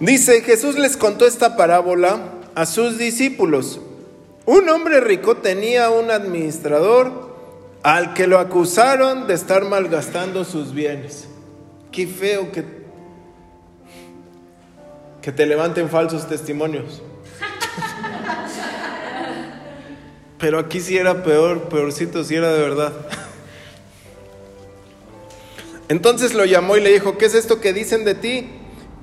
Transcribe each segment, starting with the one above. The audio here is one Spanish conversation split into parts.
Dice, Jesús les contó esta parábola a sus discípulos. Un hombre rico tenía un administrador al que lo acusaron de estar malgastando sus bienes. Qué feo que, que te levanten falsos testimonios. Pero aquí sí era peor, peorcito, si era de verdad. Entonces lo llamó y le dijo, ¿qué es esto que dicen de ti?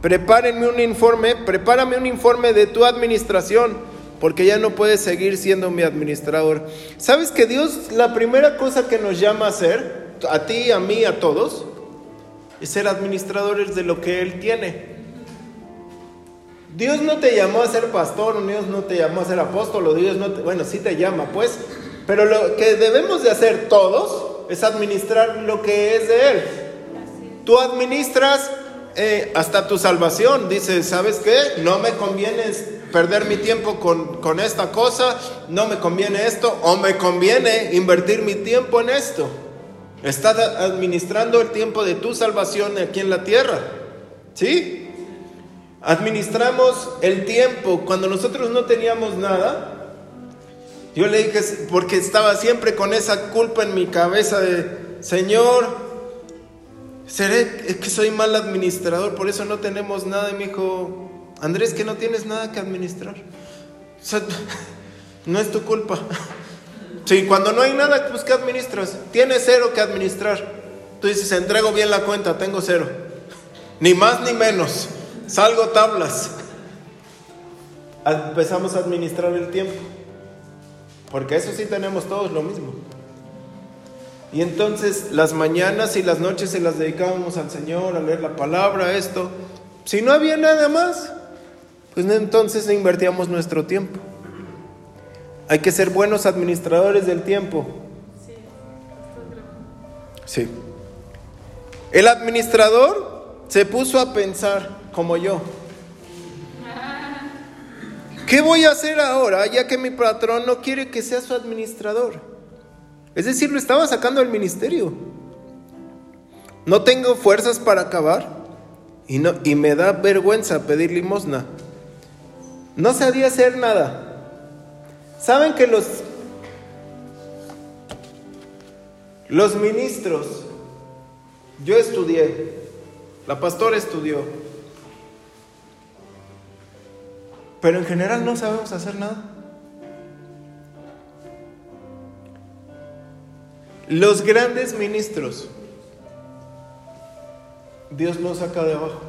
Prepárenme un informe, prepárame un informe de tu administración, porque ya no puedes seguir siendo mi administrador. ¿Sabes que Dios la primera cosa que nos llama a hacer, a ti, a mí, a todos, es ser administradores de lo que Él tiene? Dios no te llamó a ser pastor, Dios no te llamó a ser apóstol, Dios no te, bueno, sí te llama, pues, pero lo que debemos de hacer todos es administrar lo que es de Él. Tú administras eh, hasta tu salvación. Dices, ¿sabes qué? No me conviene perder mi tiempo con, con esta cosa, no me conviene esto, o me conviene invertir mi tiempo en esto. Estás administrando el tiempo de tu salvación aquí en la tierra. ¿Sí? Administramos el tiempo cuando nosotros no teníamos nada. Yo le dije, porque estaba siempre con esa culpa en mi cabeza de, Señor, seré que soy mal administrador, por eso no tenemos nada. Y me dijo, Andrés, que no tienes nada que administrar. no es tu culpa. Sí, cuando no hay nada, pues ¿qué administras? Tienes cero que administrar. Tú dices, entrego bien la cuenta, tengo cero. Ni más ni menos salgo tablas. Empezamos a administrar el tiempo. Porque eso sí tenemos todos lo mismo. Y entonces las mañanas y las noches se las dedicábamos al Señor, a leer la palabra, esto. Si no había nada más, pues entonces invertíamos nuestro tiempo. Hay que ser buenos administradores del tiempo. Sí. El administrador se puso a pensar, como yo. ¿Qué voy a hacer ahora ya que mi patrón no quiere que sea su administrador? Es decir, lo estaba sacando del ministerio. No tengo fuerzas para acabar y, no, y me da vergüenza pedir limosna. No sabía hacer nada. ¿Saben que los, los ministros, yo estudié, la pastora estudió, Pero en general no sabemos hacer nada. Los grandes ministros, Dios los saca de abajo.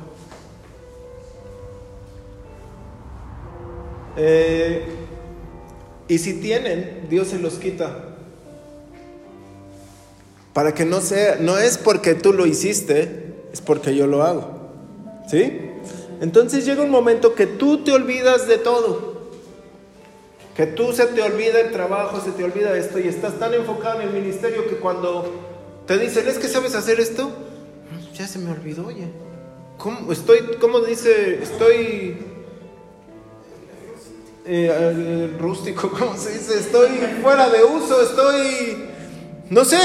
Eh, y si tienen, Dios se los quita. Para que no sea, no es porque tú lo hiciste, es porque yo lo hago. ¿Sí? Entonces llega un momento que tú te olvidas de todo. Que tú se te olvida el trabajo, se te olvida esto y estás tan enfocado en el ministerio que cuando te dicen, ¿es que sabes hacer esto? Ya se me olvidó, oye. ¿Cómo, estoy, ¿cómo dice? Estoy eh, rústico, ¿cómo se dice? Estoy fuera de uso, estoy... No sé,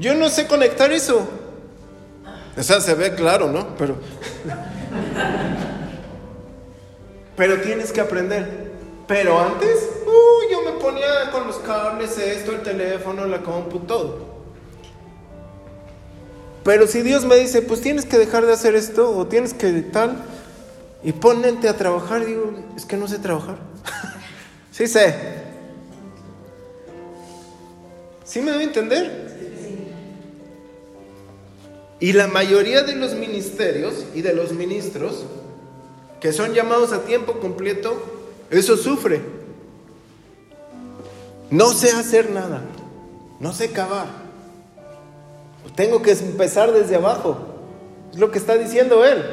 yo no sé conectar eso. O sea, se ve claro, ¿no? Pero... Pero tienes que aprender. Pero antes, uh, yo me ponía con los cables, esto, el teléfono, la compu, todo. Pero si Dios me dice, pues tienes que dejar de hacer esto o tienes que tal, y ponente a trabajar, digo, es que no sé trabajar. sí sé. ¿Sí me a entender? Y la mayoría de los ministerios y de los ministros que son llamados a tiempo completo, eso sufre. No sé hacer nada, no sé cavar. Tengo que empezar desde abajo. Es lo que está diciendo él.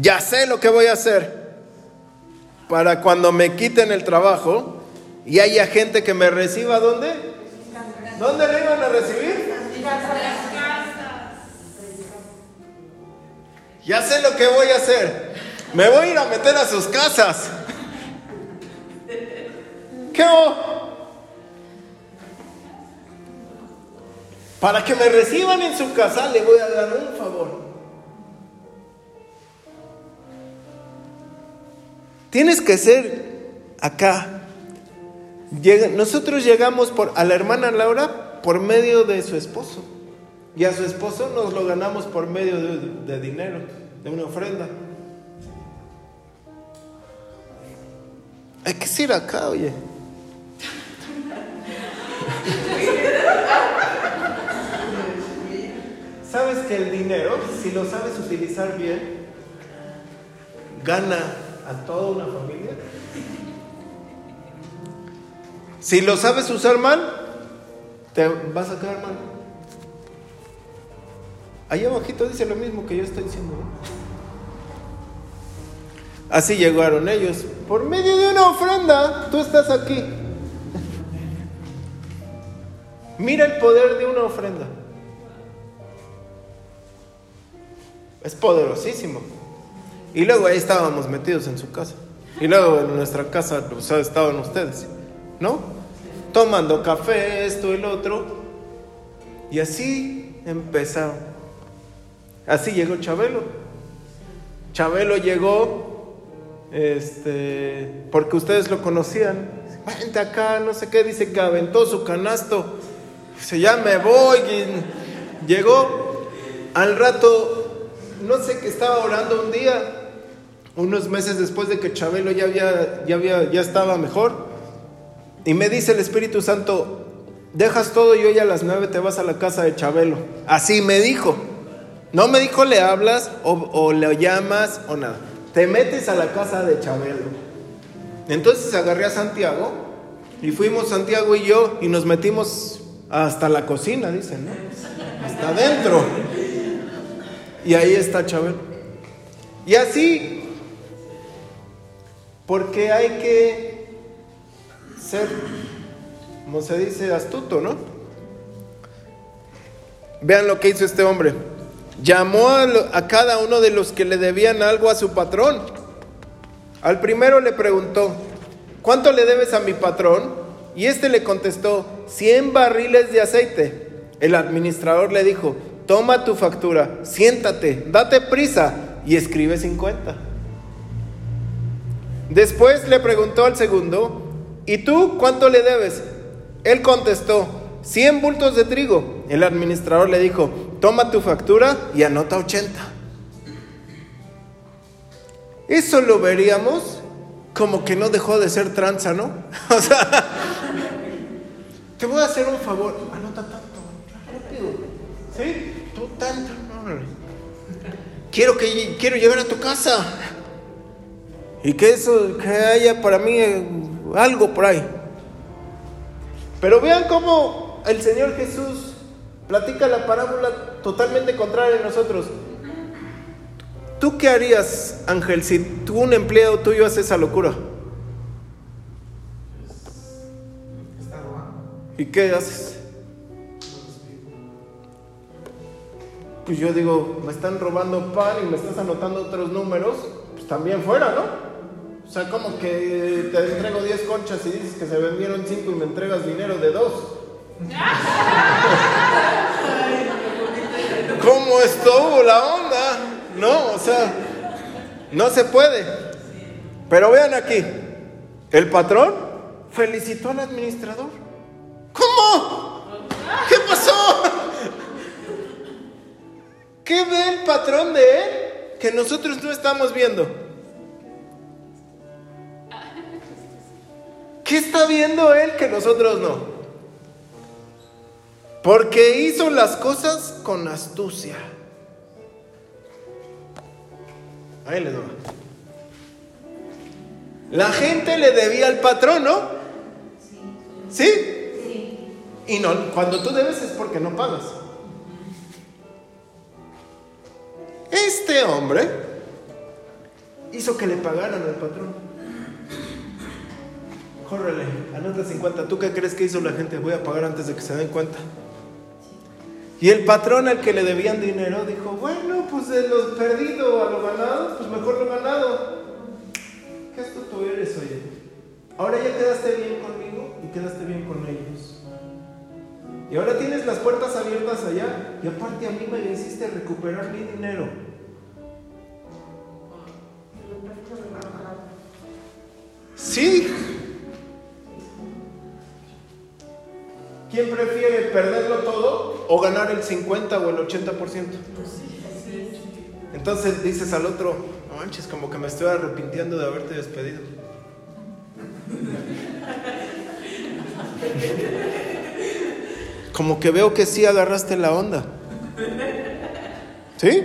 Ya sé lo que voy a hacer para cuando me quiten el trabajo y haya gente que me reciba, ¿dónde? ¿Dónde le iban a recibir? ya sé lo que voy a hacer. Me voy a ir a meter a sus casas. ¿Qué? Para que me reciban en su casa le voy a dar un favor. Tienes que ser acá. nosotros llegamos por, a la hermana Laura por medio de su esposo. Y a su esposo nos lo ganamos por medio de dinero, de una ofrenda. Hay que ir acá, oye. ¿Sabes que el dinero, si lo sabes utilizar bien, gana a toda una familia? Si lo sabes usar mal, te vas a quedar mal. Ahí abajito dice lo mismo que yo estoy diciendo. Así llegaron ellos. Por medio de una ofrenda, tú estás aquí. Mira el poder de una ofrenda. Es poderosísimo. Y luego ahí estábamos metidos en su casa. Y luego en nuestra casa pues, estaban ustedes, ¿no? Tomando café, esto y lo otro. Y así empezaron. Así llegó Chabelo. Chabelo llegó este, porque ustedes lo conocían. Vente acá, no sé qué, dice que aventó su canasto. Dice, ya me voy. Llegó al rato, no sé qué estaba orando un día, unos meses después de que Chabelo ya había, ya había, ya estaba mejor. Y me dice el Espíritu Santo, dejas todo y hoy a las nueve te vas a la casa de Chabelo. Así me dijo. No me dijo le hablas o, le llamas o nada te metes a la casa de Chabelo. Entonces agarré a Santiago y fuimos Santiago y yo y nos metimos hasta la cocina, dicen, ¿no? Hasta adentro. Y ahí está Chabelo. Y así, porque hay que ser, como se dice, astuto, ¿no? Vean lo que hizo este hombre llamó a, cada uno de los que le debían algo a su patrón. Al primero le preguntó, ¿cuánto le debes a mi patrón? Y este le contestó, 100 barriles de aceite. El administrador le dijo, toma tu factura, siéntate, date prisa y escribe 50. Después le preguntó al segundo, ¿y tú cuánto le debes? Él contestó, 100 bultos de trigo. El administrador le dijo, toma tu factura y anota 80. Eso lo veríamos como que no dejó de ser tranza, ¿no? O sea, te voy a hacer un favor, anota tanto, rápido. ¿Sí? Tú tanto, Quiero que quiero llegar a tu casa. Y que eso, que haya para mí eh, algo por ahí. Pero vean cómo el Señor Jesús platica la parábola totalmente contraria a nosotros. ¿Tú qué harías, Ángel, si tú un empleado tuyo hace esa locura? ¿Y qué haces? Pues yo digo, me están robando pan y me estás anotando otros números, pues también fuera, ¿no? O sea, como que te entrego 10 conchas y dices que se vendieron 5 y me entregas dinero de 2. ¿Cómo estuvo la onda? No, o sea, no se puede. Pero vean aquí, el patrón felicitó al administrador. ¿Cómo? ¿Qué pasó? ¿Qué ve el patrón de él que nosotros no estamos viendo? ¿Qué está viendo él que nosotros no? Porque hizo las cosas con astucia. Ahí le doy. La gente le debía al patrón, ¿no? ¿Sí? ¿Sí? Y no, cuando tú debes es porque no pagas. Este hombre hizo que le pagaran al patrón. Córrele, anota 50. ¿Tú qué crees que hizo la gente? Voy a pagar antes de que se den cuenta. Y el patrón al que le debían dinero dijo, bueno, pues de lo perdido a lo ganado, pues mejor lo ganado. ¿Qué tú eres, oye? Ahora ya quedaste bien conmigo y quedaste bien con ellos. Y ahora tienes las puertas abiertas allá y aparte a mí me hiciste recuperar mi dinero. Sí. ¿Quién prefiere perderlo todo o ganar el 50 o el 80%? Entonces dices al otro, manches, como que me estoy arrepintiendo de haberte despedido. Como que veo que sí agarraste la onda. ¿Sí?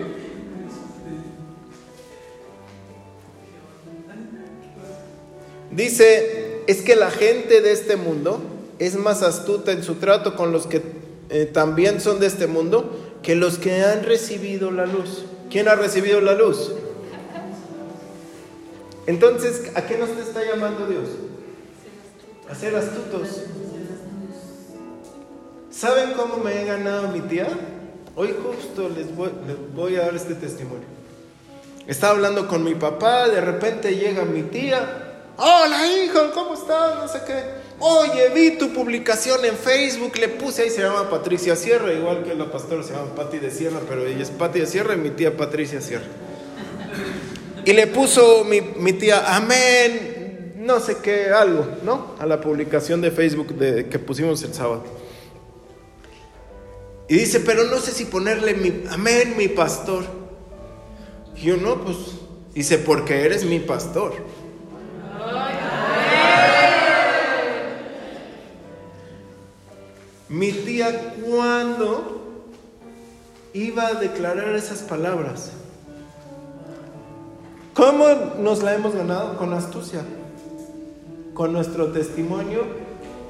Dice, es que la gente de este mundo es más astuta en su trato con los que eh, también son de este mundo que los que han recibido la luz. ¿Quién ha recibido la luz? Entonces, ¿a qué nos está llamando Dios? A ser astutos. ¿Saben cómo me he ganado mi tía? Hoy justo les voy, les voy a dar este testimonio. Estaba hablando con mi papá, de repente llega mi tía. Hola hijo, ¿cómo estás? No sé qué. Oye, vi tu publicación en Facebook, le puse ahí, se llama Patricia Sierra, igual que la pastora se llama Pati de Sierra, pero ella es Pati de Sierra y mi tía Patricia Sierra. Y le puso mi, mi tía, amén, no sé qué, algo, ¿no? A la publicación de Facebook de, que pusimos el sábado. Y dice, pero no sé si ponerle mi, amén, mi pastor. Y yo no, pues, dice, porque eres mi pastor. Mi tía, ¿cuándo iba a declarar esas palabras? ¿Cómo nos la hemos ganado? Con astucia, con nuestro testimonio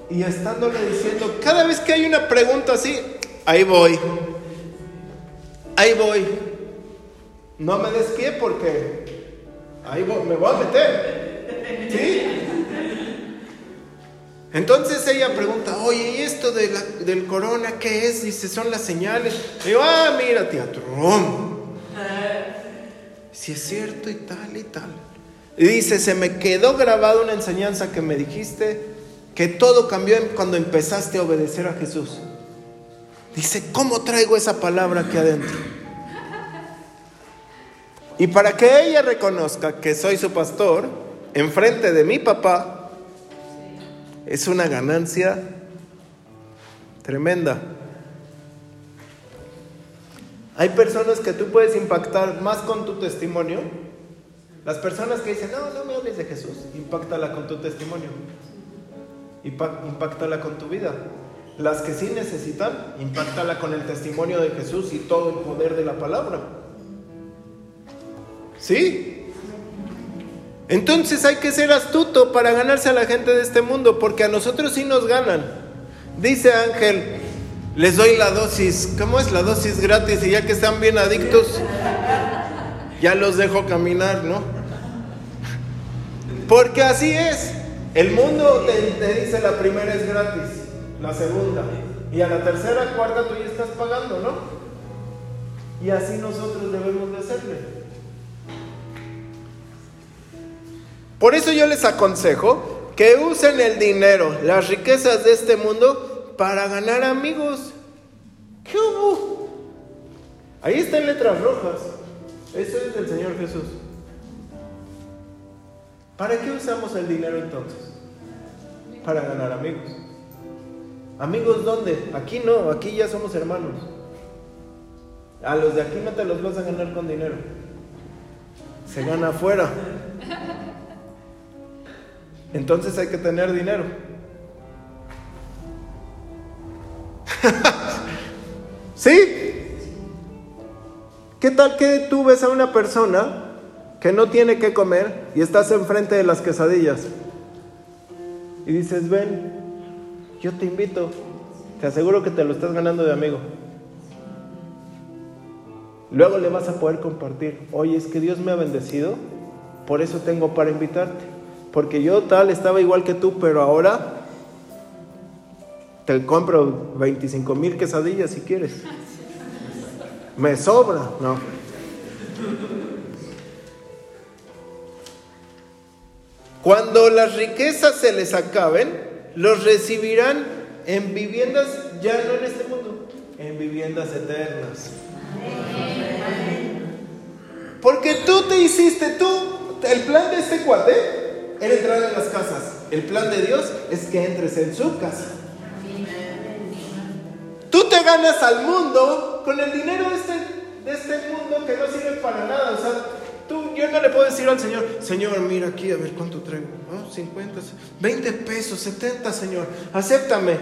y estándole diciendo, cada vez que hay una pregunta así, ahí voy, ahí voy. No me des pie porque ahí me voy a meter. ¿Sí? Entonces ella pregunta, oye, ¿y esto del corona qué es? Dice, son las señales. Y digo, ah, mira, teatro. Si es cierto y tal y tal. Y dice, se me quedó grabada una enseñanza que me dijiste, que todo cambió cuando empezaste a obedecer a Jesús. Dice, ¿cómo traigo esa palabra aquí adentro? Y para que ella reconozca que soy su pastor, enfrente de mi papá, es una ganancia tremenda. Hay personas que tú puedes impactar más con tu testimonio. Las personas que dicen, no, no me hables de Jesús, impactala con tu testimonio. Impactala con tu vida. Las que sí necesitan, impactala con el testimonio de Jesús y todo el poder de la palabra. ¿Sí? Entonces hay que ser astuto para ganarse a la gente de este mundo, porque a nosotros sí nos ganan. Dice Ángel, les doy la dosis. ¿Cómo es la dosis gratis? Y ya que están bien adictos, ya los dejo caminar, ¿no? Porque así es. El mundo te, dice la primera es gratis, la segunda. Y a la tercera, cuarta tú ya estás pagando, ¿no? Y así nosotros debemos de hacerle. Por eso yo les aconsejo que usen el dinero, las riquezas de este mundo para ganar amigos. ¿Qué hubo? Ahí está en letras rojas. Eso es del Señor Jesús. ¿Para qué usamos el dinero entonces? Para ganar amigos. ¿Amigos dónde? Aquí no, aquí ya somos hermanos. A los de aquí no te los vas a ganar con dinero. Se gana afuera. Entonces hay que tener dinero. ¿Sí? ¿Qué tal que tú ves a una persona que no tiene que comer y estás enfrente de las quesadillas? Y dices, ven, yo te invito, te aseguro que te lo estás ganando de amigo. Luego le vas a poder compartir, oye, es que Dios me ha bendecido, por eso tengo para invitarte. Porque yo tal estaba igual que tú, pero ahora te compro 25 mil quesadillas si quieres. Me sobra, no. Cuando las riquezas se les acaben, los recibirán en viviendas, ya no en este mundo, en viviendas eternas. Porque tú te hiciste tú, el plan de este cuate Él en las casas. El plan de Dios es que entres en su casa. Tú te ganas al mundo con el dinero de este, de este mundo que no sirve para nada. O sea, tú, yo no le puedo decir al Señor, Señor, mira aquí, a ver cuánto traigo. 50, 20 pesos, 70, Señor. Acéptame.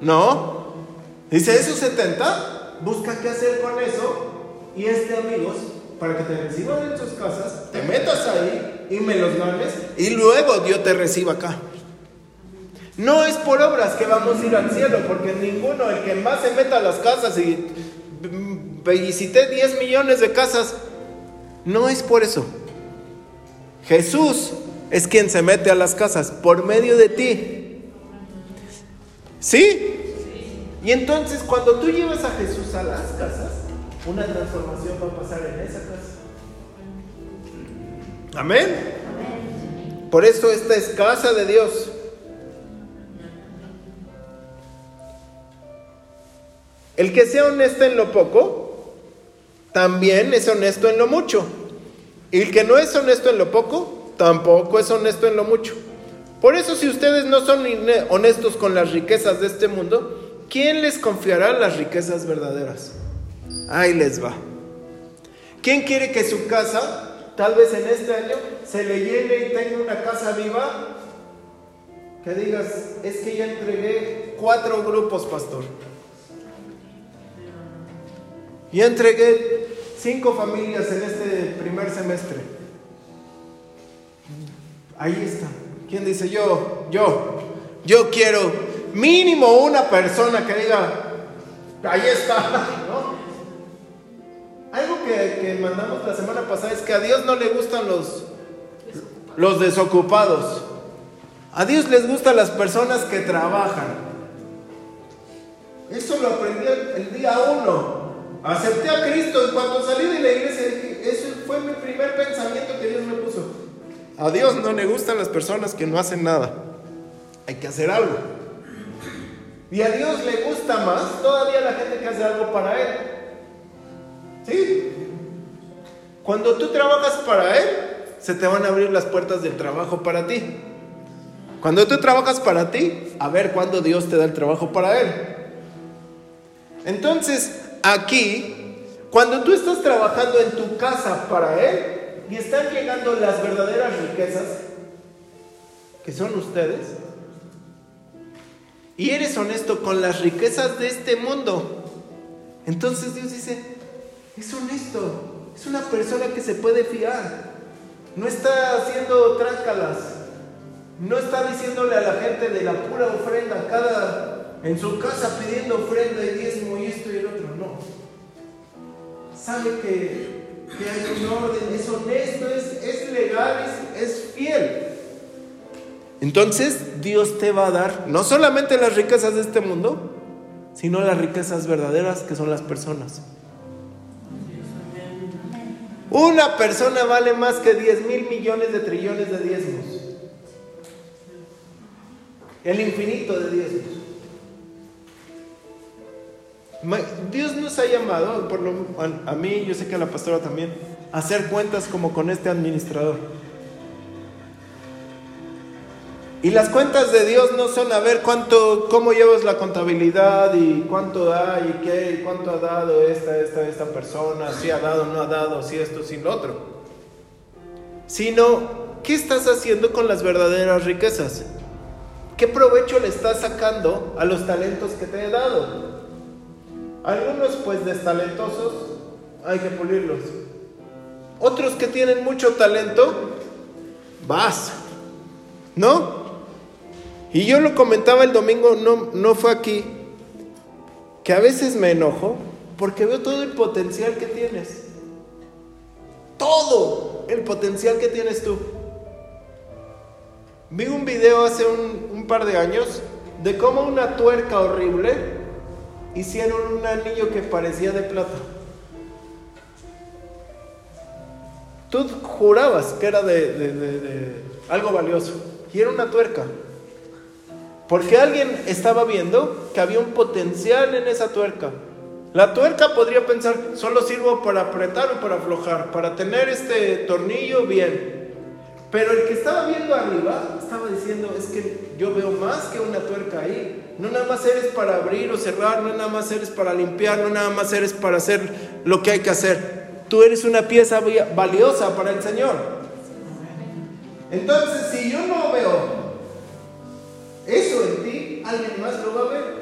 No. Dice, ¿esos 70? Busca qué hacer con eso. Y este, amigos, para que te reciban en sus casas, te metas ahí y me los ganes. Y luego Dios te reciba acá. No es por obras que vamos a ir al cielo, porque ninguno, el que más se meta a las casas y visité 10 millones de casas, no es por eso. Jesús es quien se mete a las casas por medio de ti. ¿Sí? Y entonces cuando tú llevas a Jesús a las casas, una transformación va a pasar en esa casa. Amén. Por eso esta es casa de Dios. El que sea honesto en lo poco, también es honesto en lo mucho. Y el que no es honesto en lo poco, tampoco es honesto en lo mucho. Por eso si ustedes no son honestos con las riquezas de este mundo, ¿quién les confiará las riquezas verdaderas? Ahí les va. ¿Quién quiere que su casa, tal vez en este año, se le llene y tenga una casa viva? Que digas, es que ya entregué cuatro grupos, pastor. Y entregué cinco familias en este primer semestre. Ahí está. ¿Quién dice yo? Yo. Yo quiero mínimo una persona que diga, ahí está. Algo que, que, mandamos la semana pasada es que a Dios no le gustan los, los desocupados. A Dios les gustan las personas que trabajan. Eso lo aprendí el día uno. Acepté a Cristo en cuanto salí de la iglesia. Ese fue mi primer pensamiento que Dios me puso. A Dios no le gustan las personas que no hacen nada. Hay que hacer algo. Y a Dios le gusta más todavía la gente que hace algo para Él. ¿Sí? Cuando tú trabajas para Él, se te van a abrir las puertas del trabajo para ti. Cuando tú trabajas para ti, a ver cuándo Dios te da el trabajo para Él. Entonces, aquí, cuando tú estás trabajando en tu casa para Él y están llegando las verdaderas riquezas, que son ustedes, y eres honesto con las riquezas de este mundo, entonces Dios dice, es honesto, es una persona que se puede fiar, no está haciendo trácalas, no está diciéndole a la gente de la pura ofrenda cada en su casa pidiendo ofrenda y diezmo y esto y el otro, no. Sabe que, hay un orden, es honesto, es, legal, es, es fiel. Entonces Dios te va a dar no solamente las riquezas de este mundo, sino las riquezas verdaderas que son las personas. Una persona vale más que 10 mil millones de trillones de diezmos. El infinito de diezmos. Dios nos ha llamado, por lo, a mí, yo sé que a la pastora también, a hacer cuentas como con este administrador. Y las cuentas de Dios no son a ver cuánto, cómo llevas la contabilidad y cuánto da y qué, cuánto ha dado esta, esta, esta persona, si ha dado, no ha dado, si esto, si lo otro. Sino, ¿qué estás haciendo con las verdaderas riquezas? ¿Qué provecho le estás sacando a los talentos que te he dado? Algunos pues destalentosos hay que pulirlos. Otros que tienen mucho talento, vas. ¿No? Y yo lo comentaba el domingo, no, no fue aquí, que a veces me enojo porque veo todo el potencial que tienes. Todo el potencial que tienes tú. Vi un video hace un, un par de años de cómo una tuerca horrible hicieron un anillo que parecía de plata. Tú jurabas que era de, algo valioso y era una tuerca. Porque alguien estaba viendo que había un potencial en esa tuerca. La tuerca podría pensar, solo sirvo para apretar o para aflojar, para tener este tornillo bien. Pero el que estaba viendo arriba estaba diciendo, es que yo veo más que una tuerca ahí. No nada más eres para abrir o cerrar, no nada más eres para limpiar, no nada más eres para hacer lo que hay que hacer. Tú eres una pieza valiosa para el Señor. Entonces, si yo no veo eso en ti, alguien más lo va a ver.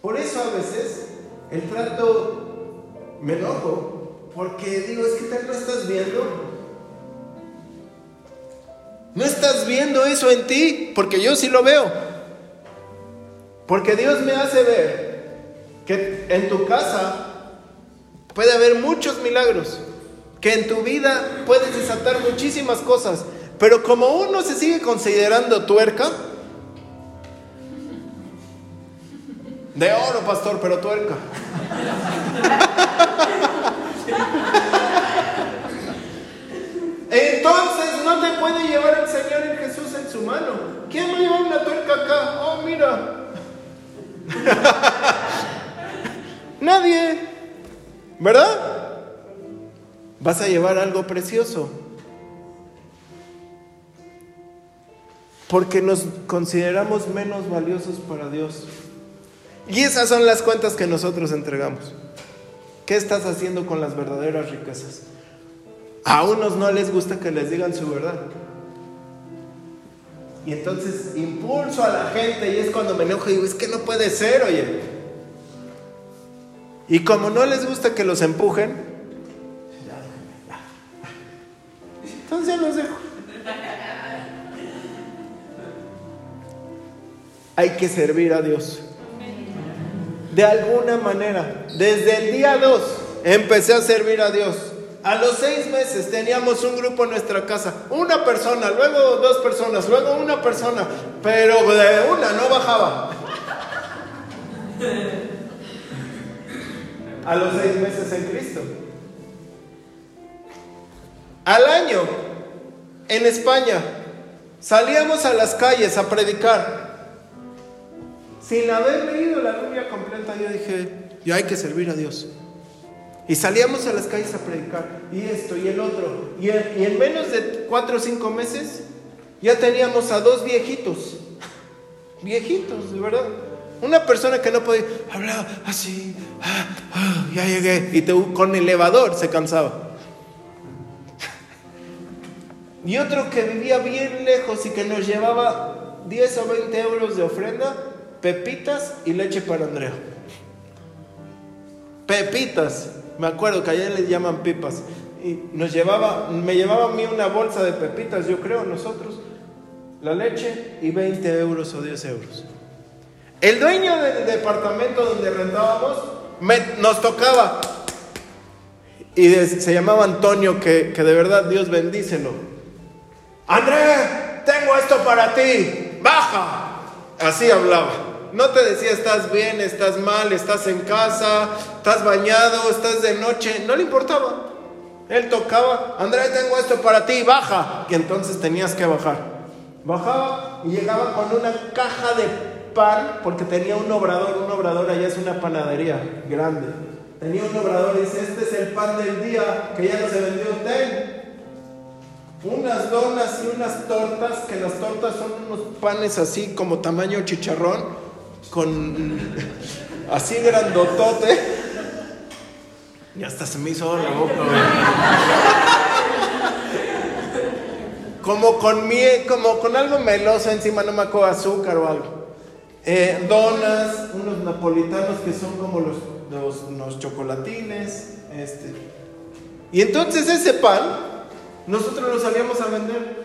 Por eso a veces el trato me enojo, porque digo, es que tal no estás viendo ¿No estás viendo eso en ti? Porque yo sí lo veo. Porque Dios me hace ver que en tu casa puede haber muchos milagros, que en tu vida puedes desatar muchísimas cosas, pero como uno se sigue considerando tuerca, de oro, pastor, pero tuerca. Entonces no te puede llevar el Señor en Jesús en su mano. ¿Quién va a llevar una tuerca acá? Oh, mira. Nadie. ¿Verdad? Vas a llevar algo precioso. Porque nos consideramos menos valiosos para Dios. Y esas son las cuentas que nosotros entregamos. ¿Qué estás haciendo con las verdaderas riquezas? A unos no les gusta que les digan su verdad. Y entonces impulso a la gente y es cuando me enojo y digo, es que no puede ser, oye. Y como no les gusta que los empujen, entonces los dejo. Hay que servir a Dios. De alguna manera, desde el día 2 empecé a servir a Dios. A los seis meses teníamos un grupo en nuestra casa, una persona, luego dos personas, luego una persona, pero de una no bajaba. A los seis meses en Cristo. Al año, en España, salíamos a las calles a predicar. Sin haber leído la Biblia completa, yo dije, yo hay que servir a Dios. Y salíamos a las calles a predicar, y esto y el otro. Y en, menos de cuatro o cinco meses ya teníamos a dos viejitos. Viejitos, de verdad. Una persona que no podía hablar así, ah, ah, ya llegué, y te, con elevador se cansaba. Y otro que vivía bien lejos y que nos llevaba 10 o 20 euros de ofrenda, pepitas y leche para Andrea. Pepitas. Me acuerdo que allá les llaman pipas. Y nos llevaba, me llevaba a mí una bolsa de pepitas, yo creo, nosotros, la leche y 20 euros o 10 euros. El dueño del departamento donde rentábamos nos tocaba. Y se llamaba Antonio, que, que de verdad Dios bendícelo. André, tengo esto para ti, baja. Así hablaba. No te decía estás bien, estás mal, estás en casa, estás bañado, estás de noche. No le importaba. Él tocaba, Andrés, tengo esto para ti, baja. Y entonces tenías que bajar. Bajaba y llegaba con una caja de pan, porque tenía un obrador. Un obrador allá es una panadería grande. Tenía un obrador y dice, este es el pan del día que ya no se vendió. Ten, unas donas y unas tortas, que las tortas son unos panes así como tamaño chicharrón, con así grandotote. Y hasta se me hizo la boca, Como con miel, como con algo meloso encima, no me acuerdo, azúcar o algo. Eh, donas, unos napolitanos que son como los, los, los chocolatines. Este. Y entonces ese pan, nosotros lo salíamos a vender.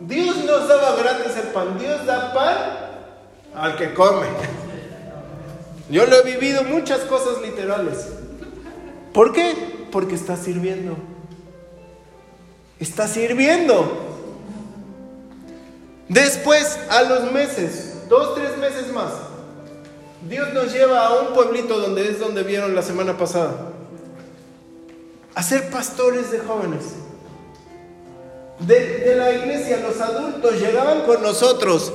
Dios nos daba gratis el pan. Dios da pan al que come. Yo lo he vivido muchas cosas literales. ¿Por qué? Porque está sirviendo. Está sirviendo. Después, a los meses, dos, tres meses más, Dios nos lleva a un pueblito donde es donde vieron la semana pasada. A ser pastores de jóvenes de, la iglesia, los adultos llegaban con nosotros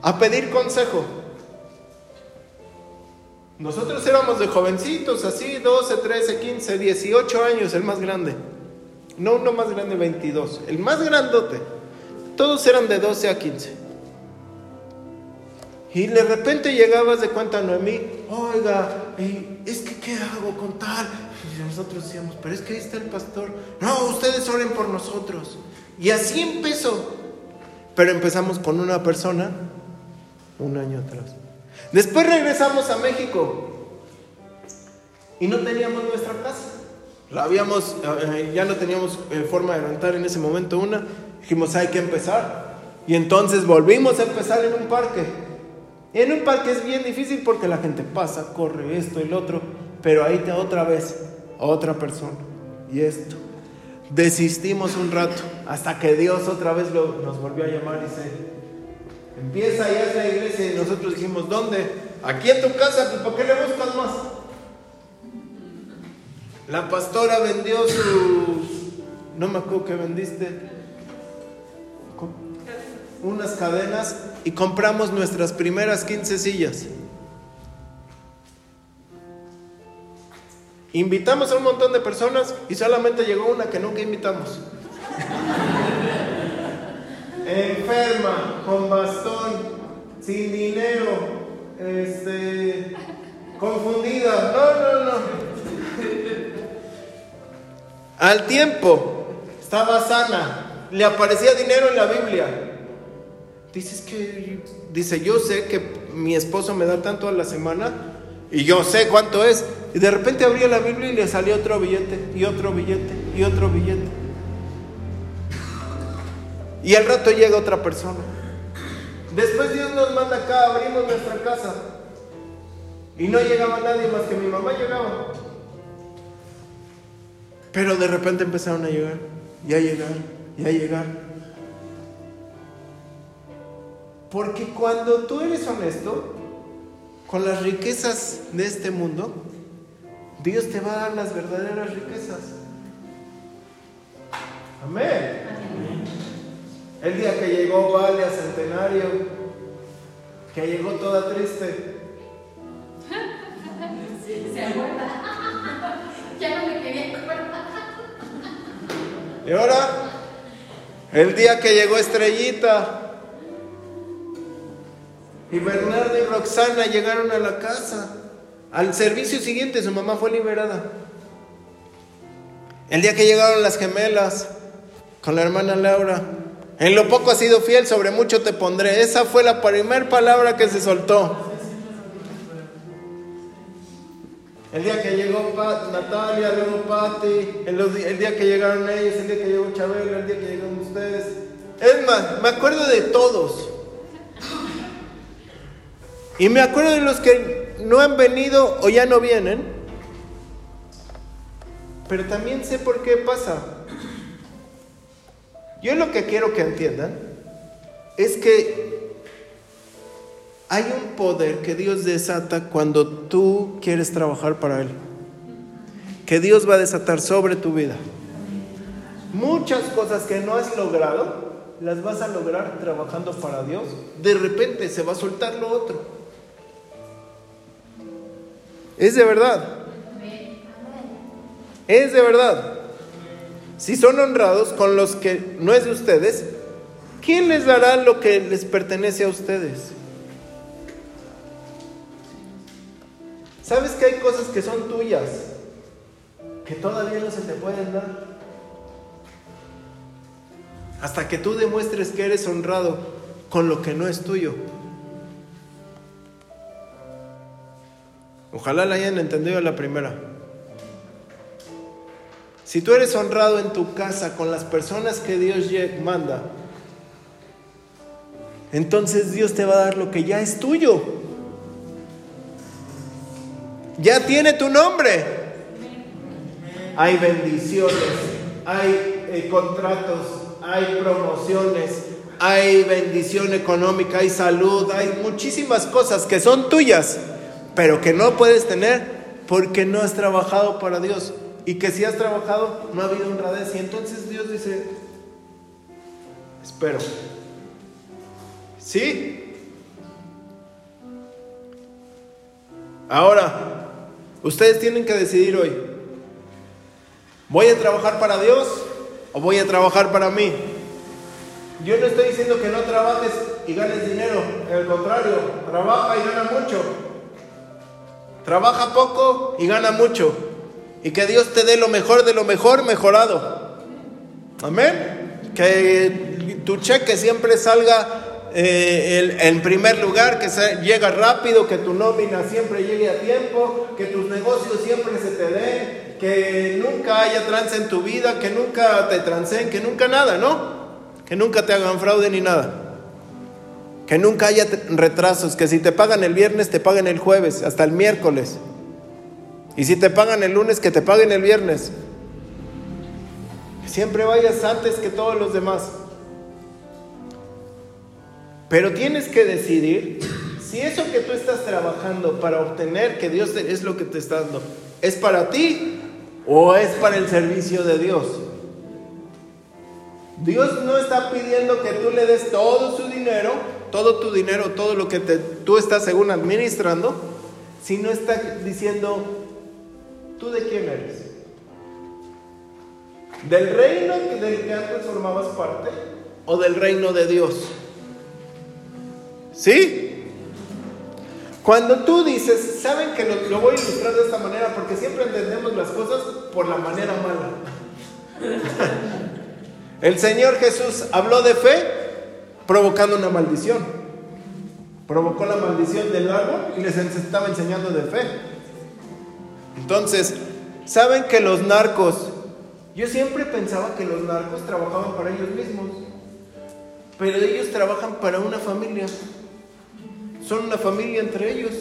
a pedir consejo. Nosotros éramos de jovencitos, así, 12, 13, 15, 18 años, el más grande. No uno más grande, 22. El más grandote. Todos eran de 12 a 15. Y de repente llegabas de cuenta a Noemí, oiga, es que ¿qué hago con tal? Y nosotros decíamos, pero es que ahí está el pastor. No, ustedes oren por nosotros. Y así empezó. Pero empezamos con una persona un año atrás. Después regresamos a México y no teníamos nuestra casa. La habíamos, eh, ya no teníamos eh, forma de rentar en ese momento una. Dijimos, hay que empezar. Y entonces volvimos a empezar en un parque. En un parque es bien difícil porque la gente pasa, corre esto, el otro, pero ahí te otra vez, otra persona. Y esto. Desistimos un rato hasta que Dios otra vez nos volvió a llamar y dice, Empieza allá en la iglesia y nosotros dijimos, ¿dónde? Aquí en tu casa, pues ¿por qué le buscas más? La pastora vendió sus, no me acuerdo que vendiste, unas cadenas y compramos nuestras primeras 15 sillas. Invitamos a un montón de personas y solamente llegó una que nunca invitamos enferma, con bastón, sin dinero, este, confundida. No, no, no. Al tiempo estaba sana, le aparecía dinero en la Biblia. Dices que, dice, yo sé que mi esposo me da tanto a la semana y yo sé cuánto es. Y de repente abría la Biblia y le salía otro billete y otro billete y otro billete. Y al rato llega otra persona. Después Dios nos manda acá, abrimos nuestra casa. Y no llegaba nadie más que mi mamá llegaba. Pero de repente empezaron a llegar, y a llegar, y a llegar. Porque cuando tú eres honesto con las riquezas de este mundo, Dios te va a dar las verdaderas riquezas. Amén. El día que llegó Vale a Centenario, que llegó toda triste. se acuerda. ya no me quería acordar. Y ahora, el día que llegó Estrellita, y Bernardo y Roxana llegaron a la casa. Al servicio siguiente su mamá fue liberada. El día que llegaron las gemelas con la hermana Laura, en lo poco has sido fiel, sobre mucho te pondré. Esa fue la primera palabra que se soltó. El día que llegó Natalia, luego Patti, el, día que llegaron ellos, el día que llegó Chabelo, el día que llegaron ustedes. Es más, me acuerdo de todos. Y me acuerdo de los que no han venido o ya no vienen. Pero también sé por qué pasa. Yo lo que quiero que entiendan es que hay un poder que Dios desata cuando tú quieres trabajar para Él. Que Dios va a desatar sobre tu vida. Muchas cosas que no has logrado, las vas a lograr trabajando para Dios. De repente se va a soltar lo otro. Es de verdad. Es de verdad. Si son honrados con los que no es de ustedes, ¿quién les dará lo que les pertenece a ustedes? ¿Sabes que hay cosas que son tuyas que todavía no se te pueden dar? Hasta que tú demuestres que eres honrado con lo que no es tuyo. Ojalá la hayan entendido la primera. Si tú eres honrado en tu casa con las personas que Dios manda, entonces Dios te va a dar lo que ya es tuyo. Ya tiene tu nombre. Hay bendiciones, hay eh, contratos, hay promociones, hay bendición económica, hay salud, hay muchísimas cosas que son tuyas, pero que no puedes tener porque no has trabajado para Dios y que si has trabajado no ha habido honradez. Y entonces Dios dice, espero. ¿Sí? Ahora, ustedes tienen que decidir hoy, ¿voy a trabajar para Dios o voy a trabajar para mí? Yo no estoy diciendo que no trabajes y ganes dinero, al contrario, trabaja y gana mucho. Trabaja poco y gana mucho. Y que Dios te dé lo mejor de lo mejor mejorado. Amén. Que tu cheque siempre salga eh, en primer lugar, que se, llega rápido, que tu nómina siempre llegue a tiempo, que tus negocios siempre se te den, que nunca haya trance en tu vida, que nunca te trancen, que nunca nada, ¿no? Que nunca te hagan fraude ni nada. Que nunca haya retrasos, que si te pagan el viernes, te paguen el jueves, hasta el miércoles. Y si te pagan el lunes, que te paguen el viernes. Que siempre vayas antes que todos los demás. Pero tienes que decidir si eso que tú estás trabajando para obtener que Dios es lo que te está dando, es para ti o es para el servicio de Dios. Dios no está pidiendo que tú le des todo su dinero, todo tu dinero, todo lo que tú estás según administrando, sino está diciendo, ¿tú de quién eres? ¿Del reino del que antes formabas parte o del reino de Dios? ¿Sí? Cuando tú dices, saben que lo, lo, voy a ilustrar de esta manera porque siempre entendemos las cosas por la manera mala. El Señor Jesús habló de fe provocando una maldición. Provocó la maldición del árbol y les estaba enseñando de fe. Entonces, saben que los narcos, yo siempre pensaba que los narcos trabajaban para ellos mismos, pero ellos trabajan para una familia. Son una familia entre ellos.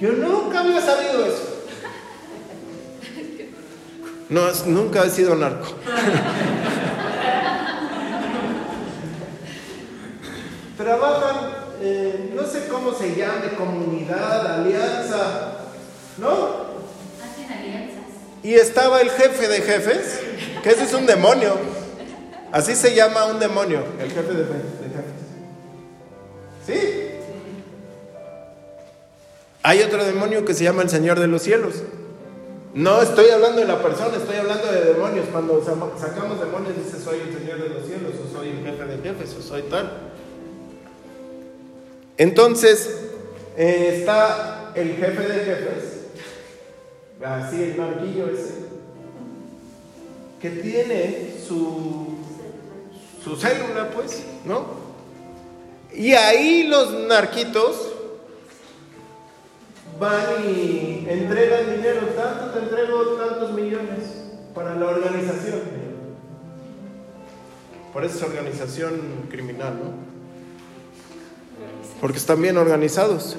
Yo nunca había sabido eso. No, nunca he sido narco. Trabajan, eh, no sé cómo se llame, comunidad, alianza, ¿no? Hacen alianzas. Y estaba el jefe de jefes, que ese es un demonio. Así se llama un demonio, el jefe de, de jefes. ¿Sí? Hay otro demonio que se llama el Señor de los cielos. No estoy hablando de la persona, estoy hablando de demonios. Cuando sacamos demonios dice soy el Señor de los cielos, o soy el jefe de jefes, o soy tal. Entonces, eh, está el jefe de jefes, así el marquillo ese, que tiene su, su célula, pues, ¿no? Y ahí los narquitos van y entregan dinero, tanto te entrego tantos millones para la organización. Por eso es organización criminal, ¿no? Porque están bien organizados.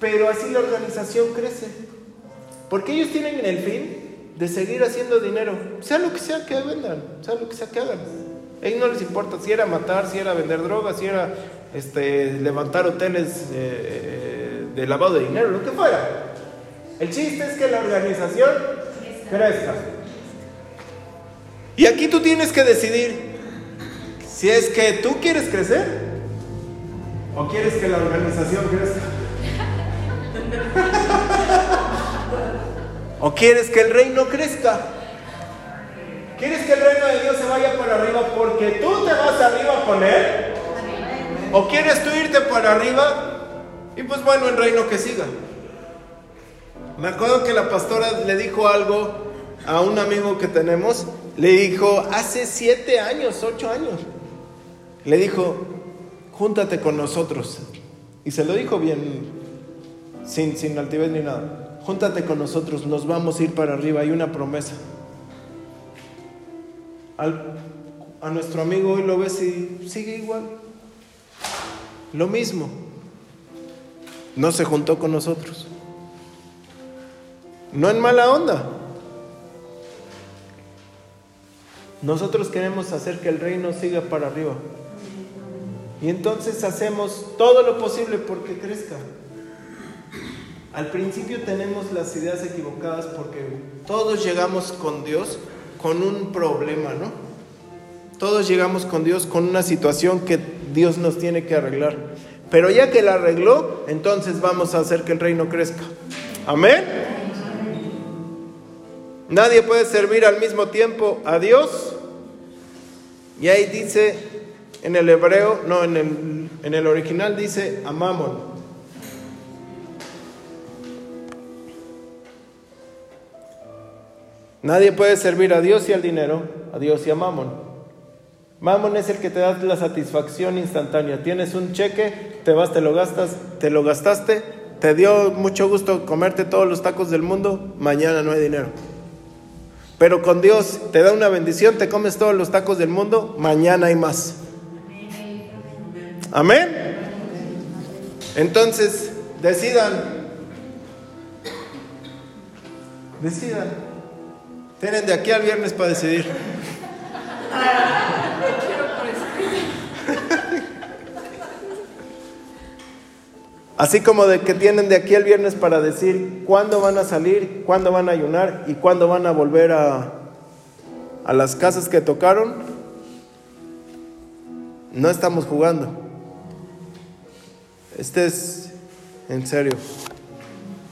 Pero así la organización crece. Porque ellos tienen el fin de seguir haciendo dinero, sea lo que sea que vendan, sea lo que sea que hagan. A ellos no les importa si era matar, si era vender drogas, si era este, levantar hoteles eh, de lavado de dinero, lo que fuera. El chiste es que la organización crezca. Y aquí tú tienes que decidir si es que tú quieres crecer o quieres que la organización crezca. o quieres que el reino crezca. ¿Quieres que el reino de Dios se vaya para arriba porque tú te vas arriba con él? ¿O quieres tú irte para arriba? Y pues bueno, el reino que siga. Me acuerdo que la pastora le dijo algo a un amigo que tenemos. Le dijo, hace siete años, ocho años. Le dijo, júntate con nosotros. Y se lo dijo bien, sin, sin altivez ni nada. Júntate con nosotros, nos vamos a ir para arriba. Hay una promesa. a nuestro amigo hoy lo ves y sigue igual. Lo mismo. No se juntó con nosotros. No en mala onda. Nosotros queremos hacer que el reino siga para arriba. Y entonces hacemos todo lo posible porque crezca. Al principio tenemos las ideas equivocadas porque todos llegamos con Dios con un problema, ¿no? Todos llegamos con Dios con una situación que Dios nos tiene que arreglar. Pero ya que la arregló, entonces vamos a hacer que el reino crezca. Amén. Nadie puede servir al mismo tiempo a Dios. Y ahí dice en el hebreo, no, en el, en el original dice a Mamón. Nadie puede servir a Dios y al dinero, a Dios y a Mamón. Mamón es el que te da la satisfacción instantánea. Tienes un cheque, te vas, te lo gastas, te lo gastaste, te dio mucho gusto comerte todos los tacos del mundo, mañana no hay dinero. Pero con Dios te da una bendición, te comes todos los tacos del mundo, mañana hay más. Amén. Entonces, decidan. Decidan. Tienen de aquí al viernes para decidir. Así como de que tienen de aquí al viernes para decir cuándo van a salir, cuándo van a ayunar y cuándo van a volver a, a las casas que tocaron. No estamos jugando. Este es en serio.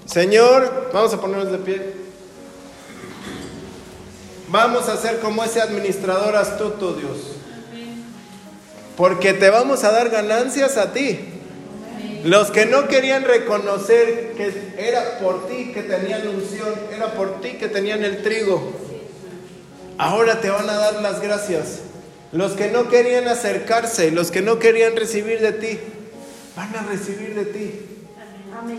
Señor, vamos a ponernos de pie. Vamos a ser como ese administrador astuto, Dios. Porque te vamos a dar ganancias a ti. Los que no querían reconocer que era por ti que tenían unción, era por ti que tenían el trigo, ahora te van a dar las gracias. Los que no querían acercarse, los que no querían recibir de ti, van a recibir de ti.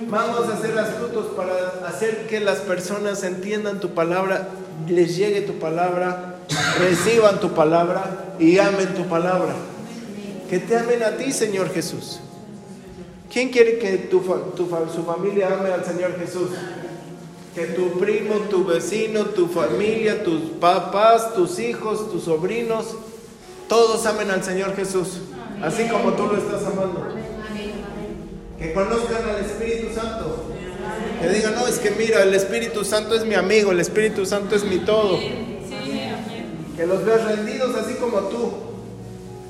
Vamos a ser astutos para hacer que las personas entiendan tu palabra les llegue tu palabra, reciban tu palabra y amen tu palabra. Que te amen a ti, Señor Jesús. ¿Quién quiere que tu, su familia ame al Señor Jesús? Que tu primo, tu vecino, tu familia, tus papás, tus hijos, tus sobrinos, todos amen al Señor Jesús, así como tú lo estás amando. Que conozcan al Espíritu Santo. Que digan, no, es que mira, el Espíritu Santo es mi amigo, el Espíritu Santo es mi todo. Que los veas rendidos así como tú.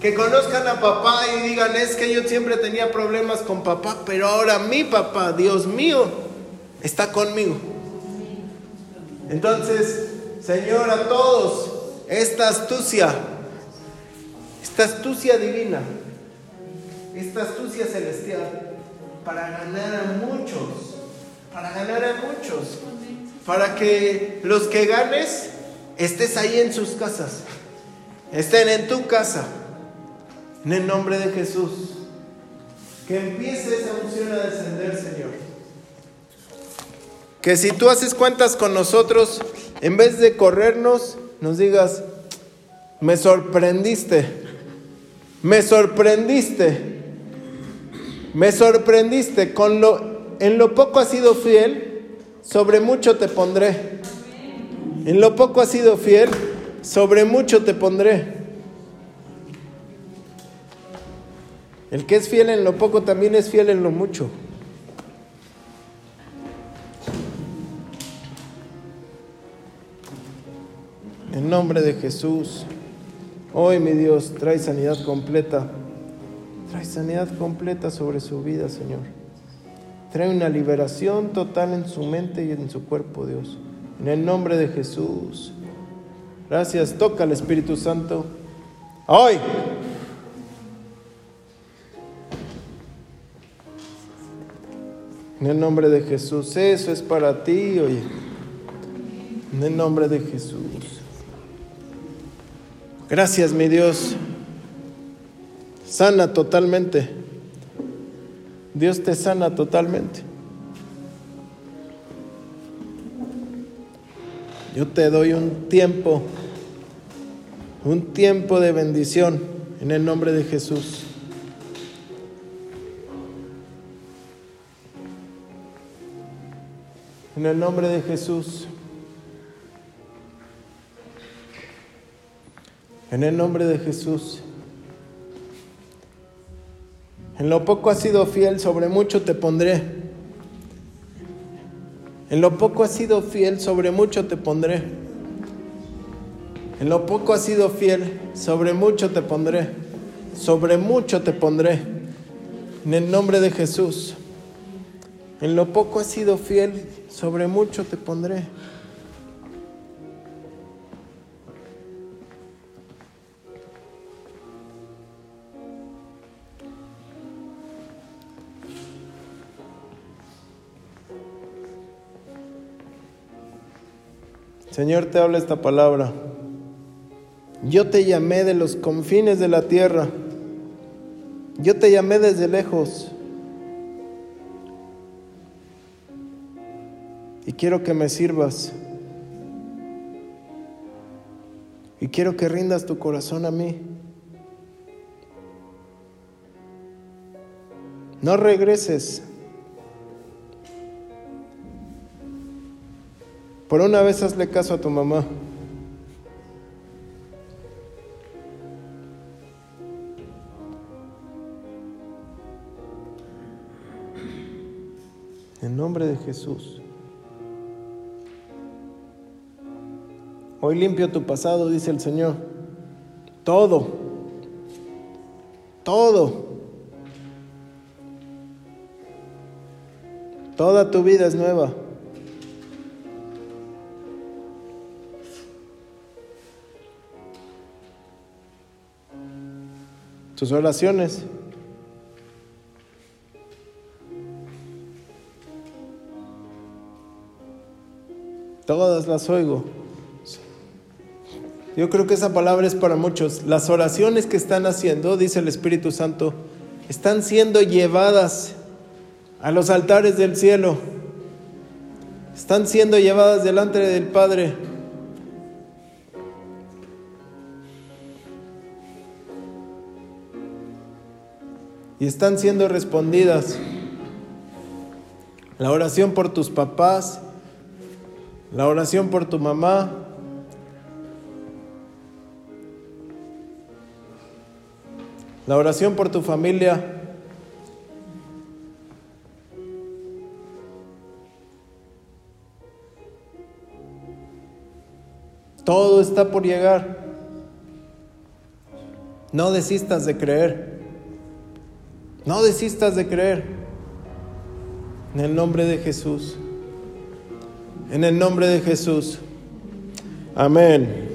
Que conozcan a papá y digan, es que yo siempre tenía problemas con papá, pero ahora mi papá, Dios mío, está conmigo. Entonces, Señor, a todos, esta astucia, esta astucia divina, esta astucia celestial, para ganar a muchos para ganar a muchos, para que los que ganes estés ahí en sus casas, estén en tu casa, en el nombre de Jesús. Que empiece esa unción a descender, Señor. Que si tú haces cuentas con nosotros, en vez de corrernos, nos digas, me sorprendiste, me sorprendiste, me sorprendiste con lo en lo poco has sido fiel, sobre mucho te pondré. En lo poco has sido fiel, sobre mucho te pondré. El que es fiel en lo poco también es fiel en lo mucho. En nombre de Jesús, hoy mi Dios, trae sanidad completa. Trae sanidad completa sobre su vida, Señor. Trae una liberación total en su mente y en su cuerpo, Dios. En el nombre de Jesús. Gracias. Toca al Espíritu Santo. Hoy. En el nombre de Jesús. Eso es para ti, oye. En el nombre de Jesús. Gracias, mi Dios. Sana totalmente. Dios te sana totalmente. Yo te doy un tiempo, un tiempo de bendición en el nombre de Jesús. En el nombre de Jesús. En el nombre de Jesús. En lo poco has sido fiel, sobre mucho te pondré. En lo poco has sido fiel, sobre mucho te pondré. En lo poco has sido fiel, sobre mucho te pondré. Sobre mucho te pondré. En el nombre de Jesús. En lo poco has sido fiel, sobre mucho te pondré. Señor, te habla esta palabra. Yo te llamé de los confines de la tierra. Yo te llamé desde lejos. Y quiero que me sirvas. Y quiero que rindas tu corazón a mí. No regreses. Por una vez hazle caso a tu mamá. En nombre de Jesús. Hoy limpio tu pasado, dice el Señor. Todo. Todo. Toda tu vida es nueva. Tus oraciones. Todas las oigo. Yo creo que esa palabra es para muchos. Las oraciones que están haciendo, dice el Espíritu Santo, están siendo llevadas a los altares del cielo. Están siendo llevadas delante del Padre. Y están siendo respondidas. La oración por tus papás, la oración por tu mamá, la oración por tu familia. Todo está por llegar. No desistas de creer. No desistas de creer. En el nombre de Jesús. En el nombre de Jesús. Amén.